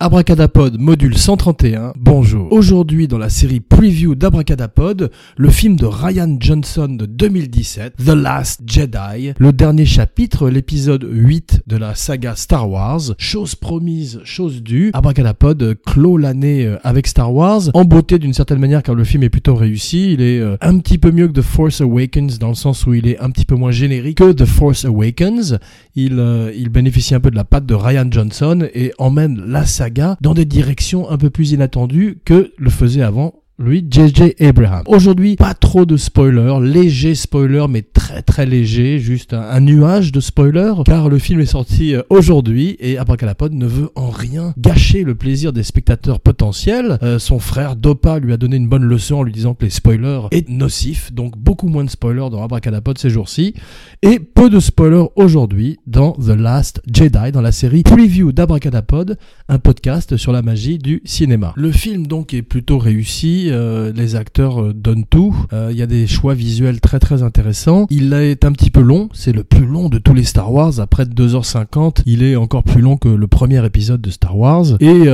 Abracadapod module 131, bonjour. Aujourd'hui dans la série preview d'Abracadapod, le film de Ryan Johnson de 2017, The Last Jedi, le dernier chapitre, l'épisode 8 de la saga Star Wars, chose promise, chose due. Abracadapod clôt l'année euh, avec Star Wars, en beauté d'une certaine manière car le film est plutôt réussi, il est euh, un petit peu mieux que The Force Awakens dans le sens où il est un petit peu moins générique que The Force Awakens, il, euh, il bénéficie un peu de la patte de Ryan Johnson et emmène la saga dans des directions un peu plus inattendues que le faisait avant lui, JJ Abraham. Aujourd'hui, pas trop de spoilers, léger spoiler, mais très très léger, juste un, nuage de spoilers, car le film est sorti euh, aujourd'hui et Abracadapod ne veut en rien gâcher le plaisir des spectateurs potentiels. Euh, son frère Dopa lui a donné une bonne leçon en lui disant que les spoilers est nocif, donc beaucoup moins de spoilers dans Abracadapod ces jours-ci, et peu de spoilers aujourd'hui dans The Last Jedi, dans la série Preview d'Abracadapod, un podcast sur la magie du cinéma. Le film donc est plutôt réussi, euh, les acteurs donnent tout. Il y a des choix visuels très très intéressants. Est un petit peu long, c'est le plus long de tous les Star Wars. Après 2h50, il est encore plus long que le premier épisode de Star Wars. Et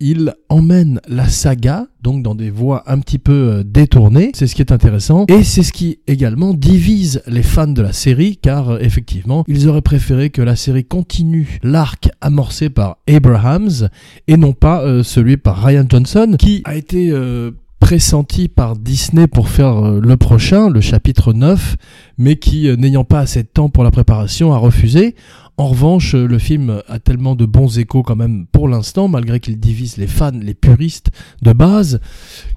il emmène la saga donc dans des voies un petit peu détournées. C'est ce qui est intéressant. Et c'est ce qui également divise les fans de la série, car effectivement, ils auraient préféré que la série continue l'arc amorcé par Abrahams et non pas celui par Ryan Johnson, qui a été pressenti par Disney pour faire euh, le prochain, le chapitre 9, mais qui, euh, n'ayant pas assez de temps pour la préparation, a refusé. En revanche, euh, le film a tellement de bons échos quand même pour l'instant, malgré qu'il divise les fans, les puristes de base,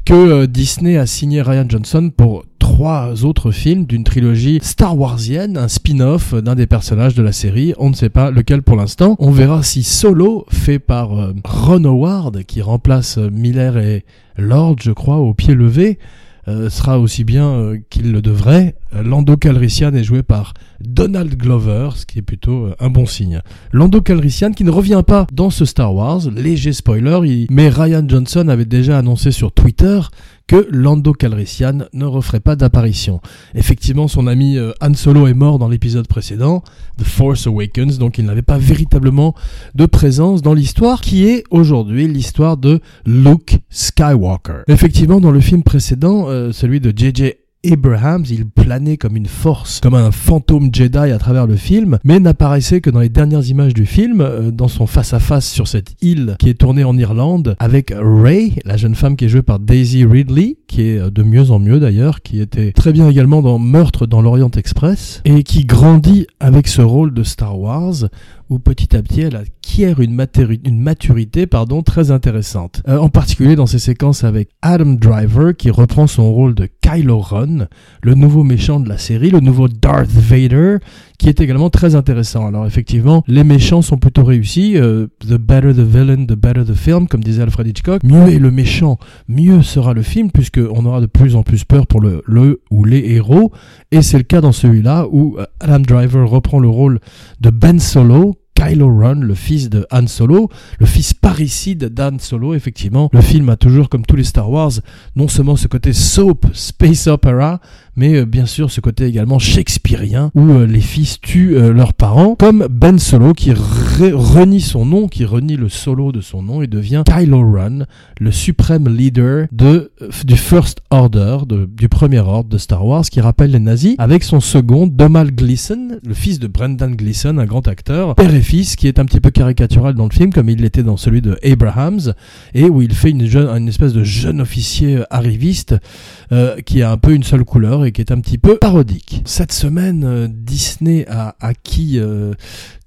que Disney a signé Ryan Johnson pour trois autres films d'une trilogie Star Warsienne, un spin-off d'un des personnages de la série. On ne sait pas lequel pour l'instant. On verra si Solo, fait par Ron Howard, qui remplace Miller et Lord, je crois, au pied levé, euh, sera aussi bien euh, qu'il le devrait. Lando Calrissian est joué par Donald Glover, ce qui est plutôt euh, un bon signe. Lando Calrissian qui ne revient pas dans ce Star Wars, léger spoiler, mais Ryan Johnson avait déjà annoncé sur Twitter que Lando Calrissian ne referait pas d'apparition. Effectivement, son ami euh, Han Solo est mort dans l'épisode précédent, The Force Awakens, donc il n'avait pas véritablement de présence dans l'histoire qui est aujourd'hui l'histoire de Luke Skywalker. Effectivement, dans le film précédent, euh, celui de J.J. Abrahams, il planait comme une force, comme un fantôme Jedi à travers le film, mais n'apparaissait que dans les dernières images du film, euh, dans son face-à-face sur cette île qui est tournée en Irlande, avec Ray, la jeune femme qui est jouée par Daisy Ridley, qui est euh, de mieux en mieux d'ailleurs, qui était très bien également dans Meurtre dans l'Orient Express, et qui grandit avec ce rôle de Star Wars, où petit à petit elle acquiert une, maturité pardon, très intéressante. Euh, en particulier dans ses séquences avec Adam Driver qui reprend son rôle de Kylo Ren, le nouveau méchant de la série, le nouveau Darth Vader, qui est également très intéressant. Alors effectivement, les méchants sont plutôt réussis. Euh, the better the villain, the better the film, comme disait Alfred Hitchcock. Mieux est le méchant, mieux sera le film, puisqu'on aura de plus en plus peur pour le, le ou les héros. Et c'est le cas dans celui-là où euh, Adam Driver reprend le rôle de Ben Solo, Kylo Ren, le fils de Han Solo, le fils parricide d'Han Solo, effectivement. Le film a toujours, comme tous les Star Wars, non seulement ce côté soap, space opera, mais euh, bien sûr ce côté également shakespearien où euh, les fils tuent euh, leurs parents, comme Ben Solo qui renie son nom, qui renie le solo de son nom et devient Kylo Ren, le suprême leader de, du First Order, du premier ordre de Star Wars, qui rappelle les nazis, avec son second, Domal Gleason, le fils de Brendan Gleason, un grand acteur, père et fils, qui est un petit peu caricatural dans le film, comme il l'était dans celui de Abrahams, et où il fait une, jeune, une espèce de jeune officier arriviste qui a un peu une seule couleur et qui est un petit peu parodique. Cette semaine, euh, Disney a acquis euh,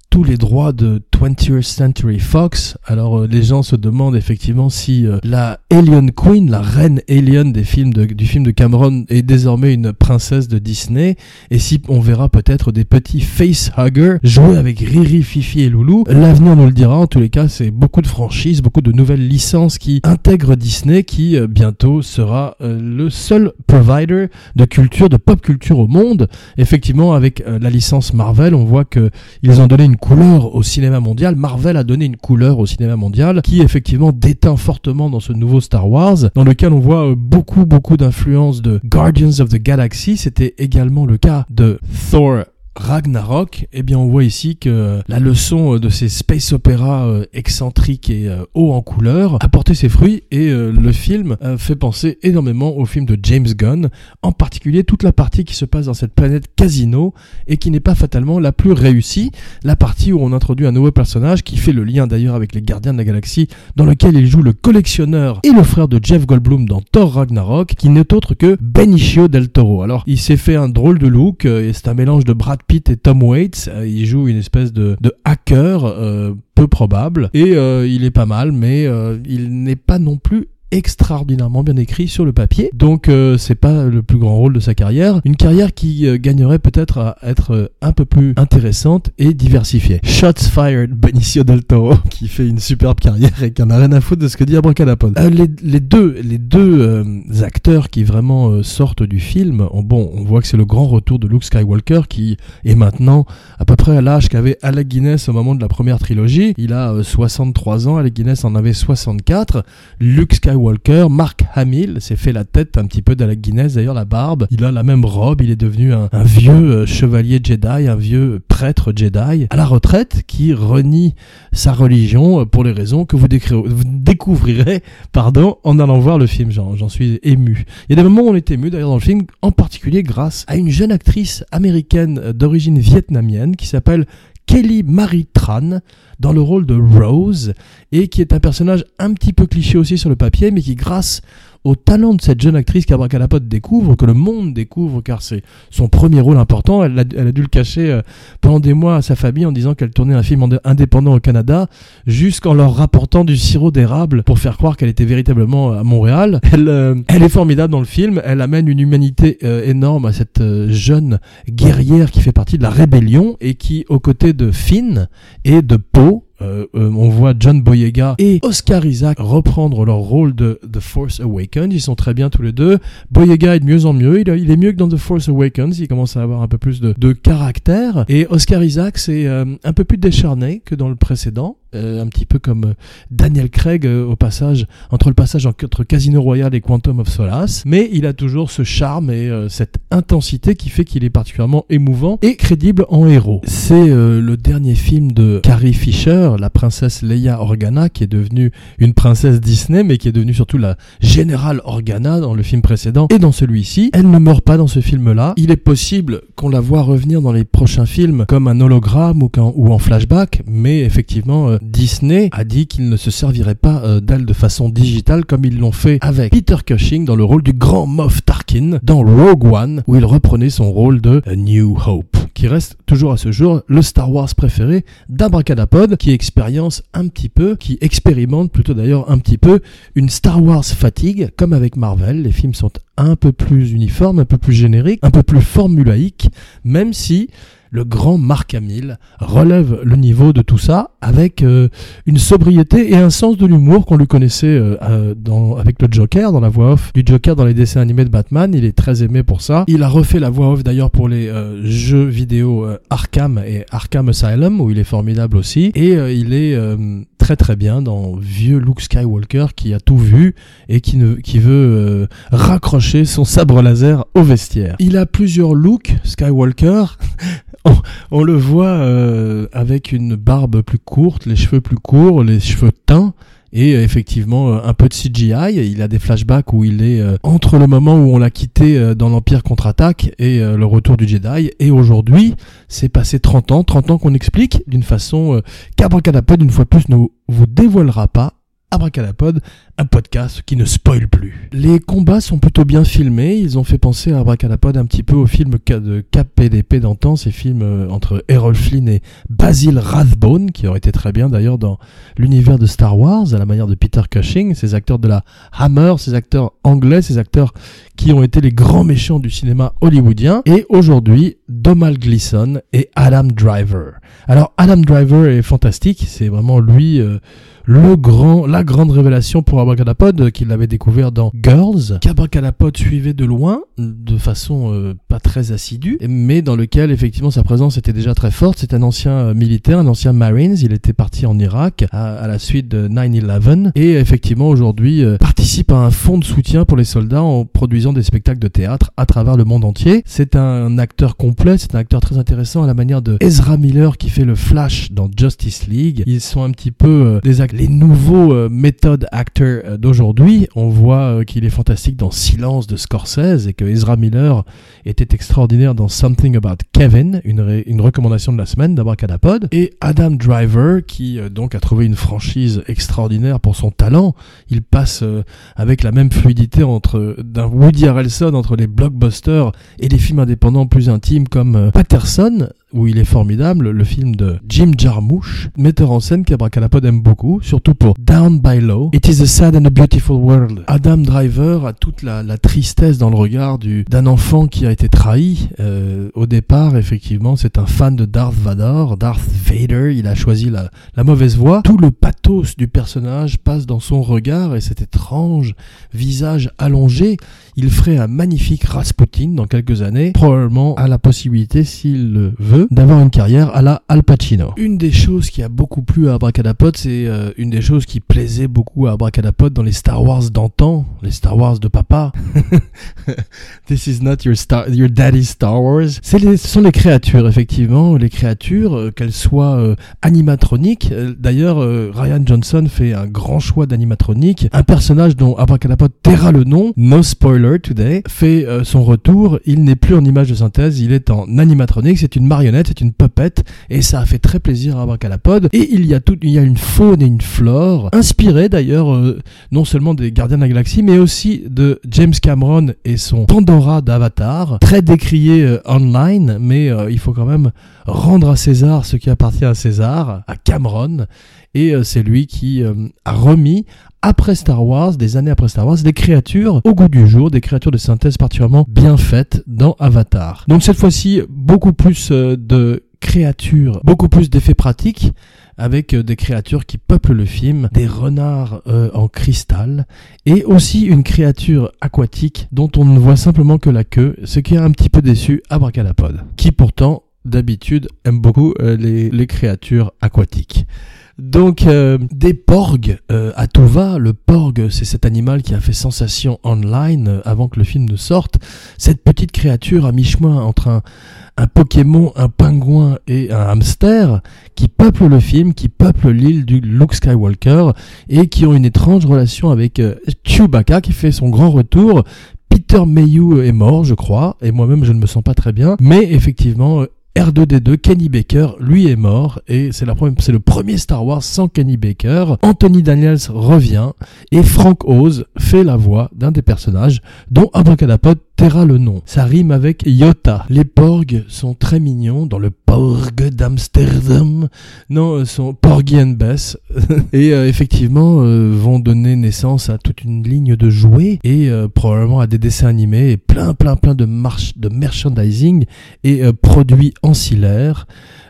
tous les droits de 20th Century Fox. Alors euh, les gens se demandent effectivement si euh, la Alien Queen, la reine alien des films de, du film de Cameron est désormais une princesse de Disney et si on verra peut-être des petits facehuggers jouer avec Riri, Fifi et Loulou. L'avenir nous le dira. En tous les cas, c'est beaucoup de franchises, beaucoup de nouvelles licences qui intègrent Disney qui euh, bientôt sera le seul provider de culture, de pop culture au monde. Effectivement, avec la licence Marvel, on voit que ils ont donné une couleur au cinéma mondial. Marvel a donné une couleur au cinéma mondial qui effectivement déteint fortement dans ce nouveau Star Wars, dans lequel on voit euh, beaucoup beaucoup d'influence de Guardians of the Galaxy. C'était également le cas de Thor Ragnarok, eh bien on voit ici que la leçon de ces space opéras excentriques et hauts en couleur a porté ses fruits et le film fait penser énormément au film de James Gunn, en particulier toute la partie qui se passe dans cette planète casino et qui n'est pas fatalement la plus réussie, la partie où on introduit un nouveau personnage qui fait le lien d'ailleurs avec les Gardiens de la Galaxie dans lequel il joue le collectionneur et le frère de Jeff Goldblum dans Thor Ragnarok qui n'est autre que Benicio del Toro. Alors il s'est fait un drôle de look euh, et c'est un mélange de Brad Pitt et Tom Waits. Euh, il joue une espèce de, hacker euh, peu probable et il est pas mal mais il n'est pas non plus extraordinairement bien écrit sur le papier. Donc euh, c'est pas le plus grand rôle de sa carrière. Une carrière qui euh, gagnerait peut-être à être euh, un peu plus intéressante et diversifiée. Shots fired, Benicio del Toro, qui fait une superbe carrière et qui en a rien à foutre de ce que dit Abracadapod. les, les deux, les deux acteurs qui vraiment sortent du film, bon, on voit que c'est le grand retour de Luke Skywalker qui est maintenant à peu près à l'âge qu'avait Alec Guinness au moment de la première trilogie. Il a 63 ans, Alec Guinness en avait 64. Luke Skywalker Walker, Mark Hamill s'est fait la tête un petit peu d'Alec Guinness, d'ailleurs la barbe. Il a la même robe, il est devenu un, vieux euh, chevalier Jedi, un vieux prêtre Jedi à la retraite qui renie sa religion euh, pour les raisons que vous, découvrirez pardon, en allant voir le film. J'en suis ému. Il y a des moments où on est ému d'ailleurs dans le film, en particulier grâce à une jeune actrice américaine euh, d'origine vietnamienne qui s'appelle Kelly Marie Tran dans le rôle de Rose et qui est un personnage un petit peu cliché aussi sur le papier mais qui grâce au talent de cette jeune actrice qu'Abracadapod découvre, que le monde découvre, car c'est son premier rôle important. Elle a, dû le cacher euh, pendant des mois à sa famille en disant qu'elle tournait un film indépendant au Canada, jusqu'en leur rapportant du sirop d'érable pour faire croire qu'elle était véritablement à Montréal. Elle, euh, elle est formidable dans le film. Elle amène une humanité euh, énorme à cette jeune guerrière qui fait partie de la rébellion et qui, aux côtés de Finn et de Poe, euh, euh, on voit John Boyega et Oscar Isaac reprendre leur rôle de The Force Awakens. Ils sont très bien tous les deux. Boyega est de mieux en mieux. Il, est mieux que dans The Force Awakens. Il commence à avoir un peu plus de, de caractère. Et Oscar Isaac, c'est euh, un peu plus décharné que dans le précédent. Euh, un petit peu comme euh, Daniel Craig euh, au passage entre le passage entre Casino Royale et Quantum of Solace, mais il a toujours ce charme et cette intensité qui fait qu'il est particulièrement émouvant et crédible en héros. C'est le dernier film de Carrie Fisher, la princesse Leia Organa, qui est devenue une princesse Disney, mais qui est devenue surtout la générale Organa dans le film précédent et dans celui-ci. Elle ne meurt pas dans ce film-là. Il est possible qu'on la voit revenir dans les prochains films comme un hologramme ou en flashback, mais effectivement Disney a dit qu'il ne se servirait pas euh, d'elle de façon digitale comme ils l'ont fait avec Peter Cushing dans le rôle du grand Moff Tarkin dans Rogue One où il reprenait son rôle de New Hope qui reste toujours à ce jour le Star Wars préféré d'Abracadapod qui expérience un petit peu, qui expérimente plutôt d'ailleurs un petit peu une Star Wars fatigue comme avec Marvel. Les films sont un peu plus uniformes, un peu plus génériques, un peu plus formulaïques, même si le grand Marc Hamill relève le niveau de tout ça avec euh, une sobriété et un sens de l'humour qu'on lui connaissait euh, euh, avec le Joker, dans la voix off du Joker dans les dessins animés de Batman. Il est très aimé pour ça. Il a refait la voix off d'ailleurs pour les jeux vidéo Arkham et Arkham Asylum où il est formidable aussi. Et il est très très bien dans vieux Luke Skywalker qui a tout vu et qui veut raccrocher son sabre laser au vestiaire. Il a plusieurs looks Skywalker on, le voit euh, avec une barbe plus courte, les cheveux plus courts, les cheveux teints et euh, effectivement euh, un peu de CGI. Il a des flashbacks où il est entre le moment où on l'a quitté dans l'Empire contre-attaque et le retour du Jedi. Et aujourd'hui, c'est passé 30 ans, 30 ans qu'on explique d'une façon qu'Abracadapod, une fois plus, ne vous dévoilera pas Abracadapod, un podcast qui ne spoil plus. Les combats sont plutôt bien filmés, ils ont fait penser à Abracadapod un petit peu au film de Cap PDP d'antan, ces films euh, entre Errol Flynn et Basil Rathbone, qui auraient été très bien d'ailleurs dans l'univers de Star Wars, à la manière de Peter Cushing, ces acteurs de la Hammer, ces acteurs anglais, ces acteurs qui ont été les grands méchants du cinéma hollywoodien, et aujourd'hui, Domal Gleeson et Adam Driver. Alors Adam Driver est fantastique, c'est vraiment lui... Euh, le grand, la grande révélation pour Abracadapod qu'il avait découvert dans Girls, qu'Abracadapod suivait de loin, de façon euh, pas très assidue, mais dans lequel effectivement sa présence était déjà très forte. C'est un ancien euh, militaire, un ancien Marines. Il était parti en Irak à, la suite de 9/11 et effectivement aujourd'hui euh, participe à un fonds de soutien pour les soldats en produisant des spectacles de théâtre à travers le monde entier. C'est un acteur complet, c'est un acteur très intéressant à la manière de Ezra Miller qui fait le Flash dans Justice League. Ils sont un petit peu des les nouveaux méthodes acteurs d'aujourd'hui. On voit qu'il est fantastique dans Silence de Scorsese et que Ezra Miller était extraordinaire dans Something About Kevin, une, recommandation de la semaine d'Abracadapod, et Adam Driver qui euh, donc a trouvé une franchise extraordinaire pour son talent. Il passe euh, avec la même fluidité entre d'un Woody Harrelson entre les blockbusters et les films indépendants plus intimes comme euh, Patterson où il est formidable, le film de Jim Jarmusch, metteur en scène qu'Abracadapod aime beaucoup, surtout pour Down by Low, It is a Sad and a Beautiful World. Adam Driver a toute la, tristesse dans le regard du d'un enfant qui a été trahi. Euh, au départ, effectivement, c'est un fan de Darth Vader, Darth Vader, il a choisi la, la mauvaise voie. Tout le pathos du personnage passe dans son regard et cet étrange visage allongé, il ferait un magnifique Rasputin dans quelques années, probablement à la possibilité, s'il le veut, d'avoir une carrière à la Al Pacino. Une des choses qui a beaucoup plu à Abracadapod, c'est euh, une des choses qui plaisait beaucoup à Abracadapod dans les Star Wars d'antan, les Star Wars de papa. This is not your, star, your daddy's Star Wars. Ce sont les créatures, effectivement, les créatures, euh, qu'elles soient euh, animatroniques. D'ailleurs, Ryan Johnson fait un grand choix d'animatronique. Un personnage dont Abracadapod taira le nom, no spoiler today, fait son retour. Il n'est plus en image de synthèse, il est en animatronique. C'est une marionnette c'est une puppet, et ça a fait très plaisir à Abracadapod. Et il y a tout, il y a une faune et une flore, inspirée d'ailleurs euh, non seulement des Gardiens de la Galaxie, mais aussi de James Cameron et son Pandora d'Avatar, très décrié euh, online, mais euh, il faut quand même rendre à César ce qui appartient à César, à Cameron, et c'est lui qui a remis après Star Wars, des années après Star Wars, des créatures au goût du jour, des créatures de synthèse particulièrement bien faites dans Avatar. Donc cette fois-ci, beaucoup plus euh, de créatures, beaucoup plus d'effets pratiques avec euh, des créatures qui peuplent le film, des renards euh, en cristal, et aussi une créature aquatique dont on ne voit simplement que la queue, ce qui a un petit peu déçu Abracadapod, qui pourtant d'habitude aime beaucoup les, les créatures aquatiques. Donc euh, des porgs euh, à tout va. Le porg, c'est cet animal qui a fait sensation online euh, avant que le film ne sorte. Cette petite créature à mi-chemin entre un, un Pokémon, un pingouin et un hamster qui peuple le film, qui peuple l'île du Luke Skywalker et qui ont une étrange relation avec Chewbacca qui fait son grand retour. Peter Mayhew est mort, je crois, et moi-même je ne me sens pas très bien, mais effectivement R2D2, Kenny Baker, lui est mort et c'est le premier Star Wars sans Kenny Baker. Anthony Daniels revient et Frank Oz fait la voix d'un des personnages dont Abracadapod Le nom. Ça rime avec Iota. Les porgs sont très mignons dans le Porg d'Amsterdam. Non, euh, sont Porgy and et euh, effectivement, euh, vont donner naissance à toute une ligne de jouets et probablement à des dessins animés et plein, plein, plein de, marche, de merchandising et produits ancillaires.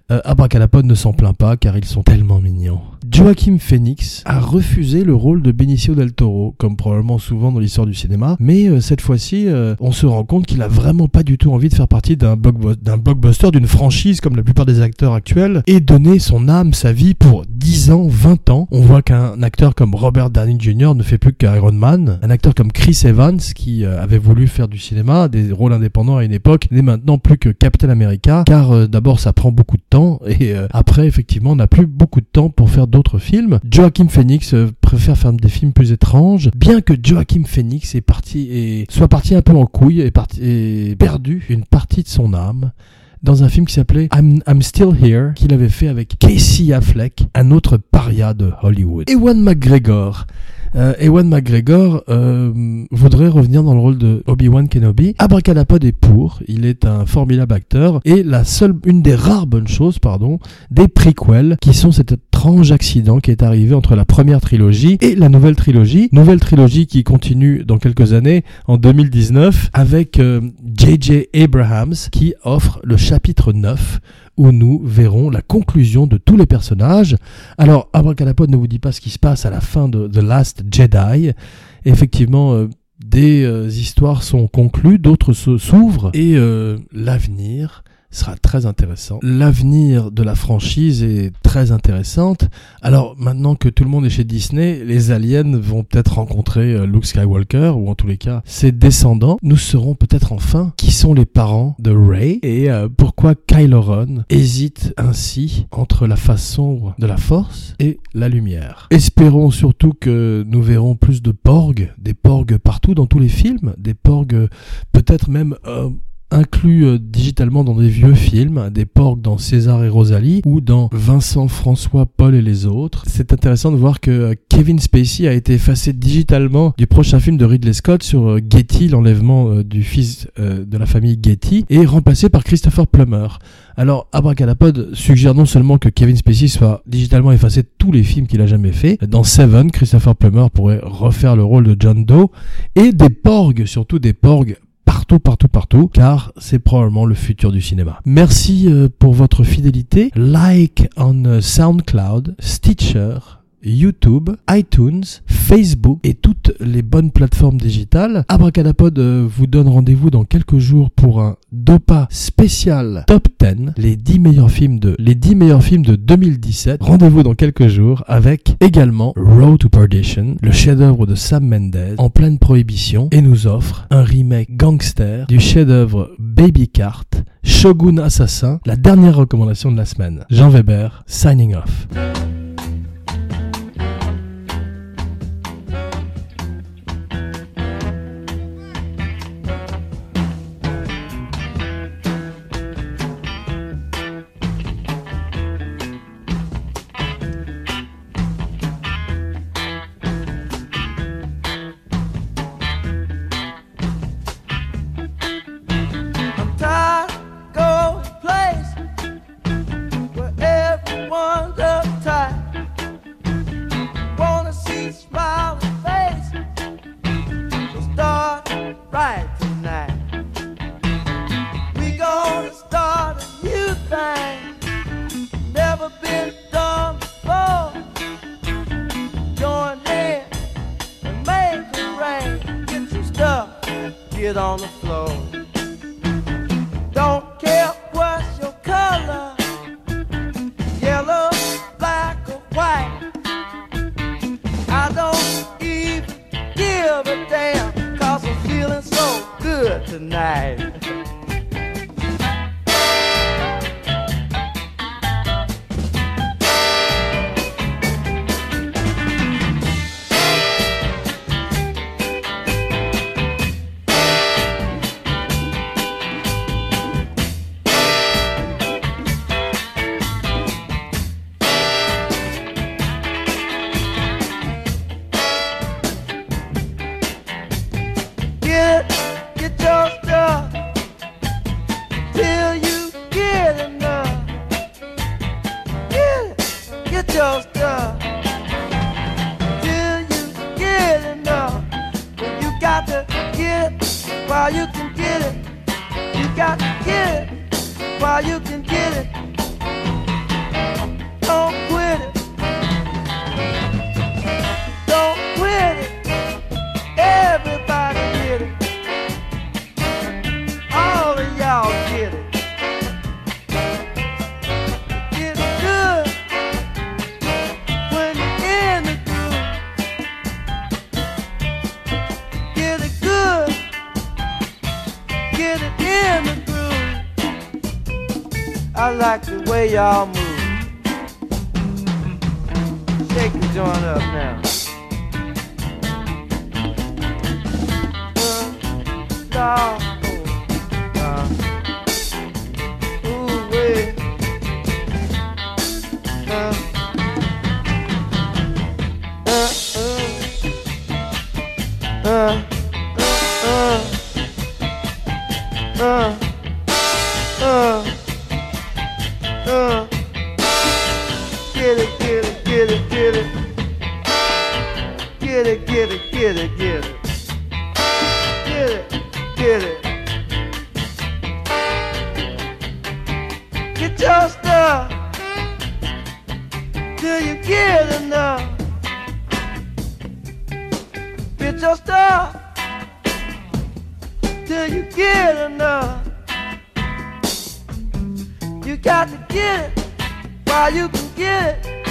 Abracadapod ne s'en plaint pas car ils sont tellement mignons. Joaquin Phoenix a refusé le rôle de Benicio del Toro, comme probablement souvent dans l'histoire du cinéma, mais euh, cette fois-ci, euh, on se rend compte qu'il a vraiment pas du tout envie de faire partie d'un blockbuster, d'une franchise comme la plupart des acteurs actuels, et donner son âme, sa vie pour 10 ans, 20 ans. On voit qu'un acteur comme Robert Downey Jr. ne fait plus qu'Iron Man, un acteur comme Chris Evans, qui euh, avait voulu faire du cinéma, des rôles indépendants à une époque, n'est maintenant plus que Captain America, car d'abord ça prend beaucoup de temps, et après effectivement on n'a plus beaucoup de temps pour faire d'autres films. Joachim Phoenix euh, préfère faire des films plus étranges, bien que Joachim Phoenix soit parti un peu en couille et perdu une partie de son âme dans un film qui s'appelait I'm, I'm, Still Here, qu'il avait fait avec Casey Affleck, un autre paria de Hollywood. Ewan McGregor euh, Ewan McGregor euh, voudrait revenir dans le rôle de Obi-Wan Kenobi. Abracadapod est pour, il est un formidable acteur et la seule, une des rares bonnes choses, pardon, des prequels qui sont cet étrange accident qui est arrivé entre la première trilogie et la nouvelle trilogie. Nouvelle trilogie qui continue dans quelques années, en 2019, avec J.J. Euh, Abrahams qui offre le chapitre 9 où nous verrons la conclusion de tous les personnages. Alors, Abracadapod ne vous dit pas ce qui se passe à la fin de The Last Jedi. Effectivement, euh, des euh, histoires sont conclues, d'autres s'ouvrent, et euh, l'avenir sera très intéressant. L'avenir de la franchise est très intéressante. Alors maintenant que tout le monde est chez Disney, les aliens vont peut-être rencontrer euh, Luke Skywalker ou en tous les cas ses descendants. Nous saurons peut-être enfin qui sont les parents de Rey? Et euh, pourquoi Kylo Ren hésite ainsi entre la face sombre de la Force et la lumière? Espérons surtout que nous verrons plus de porgs, des porgs partout dans tous les films, des porgs peut-être même euh, inclus euh, digitalement dans des vieux films, des porcs dans César et Rosalie ou dans Vincent, François, Paul et les autres. C'est intéressant de voir que euh, Kevin Spacey a été effacé digitalement du prochain film de Ridley Scott sur euh, Getty, l'enlèvement du fils de la famille Getty, et remplacé par Christopher Plummer. Alors, Abracadapod suggère non seulement que Kevin Spacey soit digitalement effacé de tous les films qu'il a jamais fait. Dans Seven, Christopher Plummer pourrait refaire le rôle de John Doe. Et des porgs, surtout des porgs partout, partout, partout, car c'est probablement le futur du cinéma. Merci euh, pour votre fidélité. Like on euh, SoundCloud, Stitcher, YouTube, iTunes, Facebook et toutes les bonnes plateformes digitales. Abracadapod euh, vous donne rendez-vous dans quelques jours pour un Dopa spécial Top 10, les 10 meilleurs films de les 10 meilleurs films de 2017. Rendez-vous dans quelques jours avec également Road to Perdition, le chef-d'œuvre de Sam Mendes en pleine prohibition et nous offre un remake gangster du chef-d'œuvre Baby Cart, Shogun Assassin, la dernière recommandation de la semaine. Jean Weber, signing off. Tonight. Like the way y'all move. Shake the joint up now. Uh, it, get it, get it, get it. Get it, get it. Get your stuff till you get enough. Get your stuff till you get enough. You got to get it while you can get it.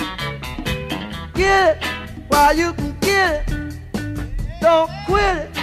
Get it while you can get it. Don't quit it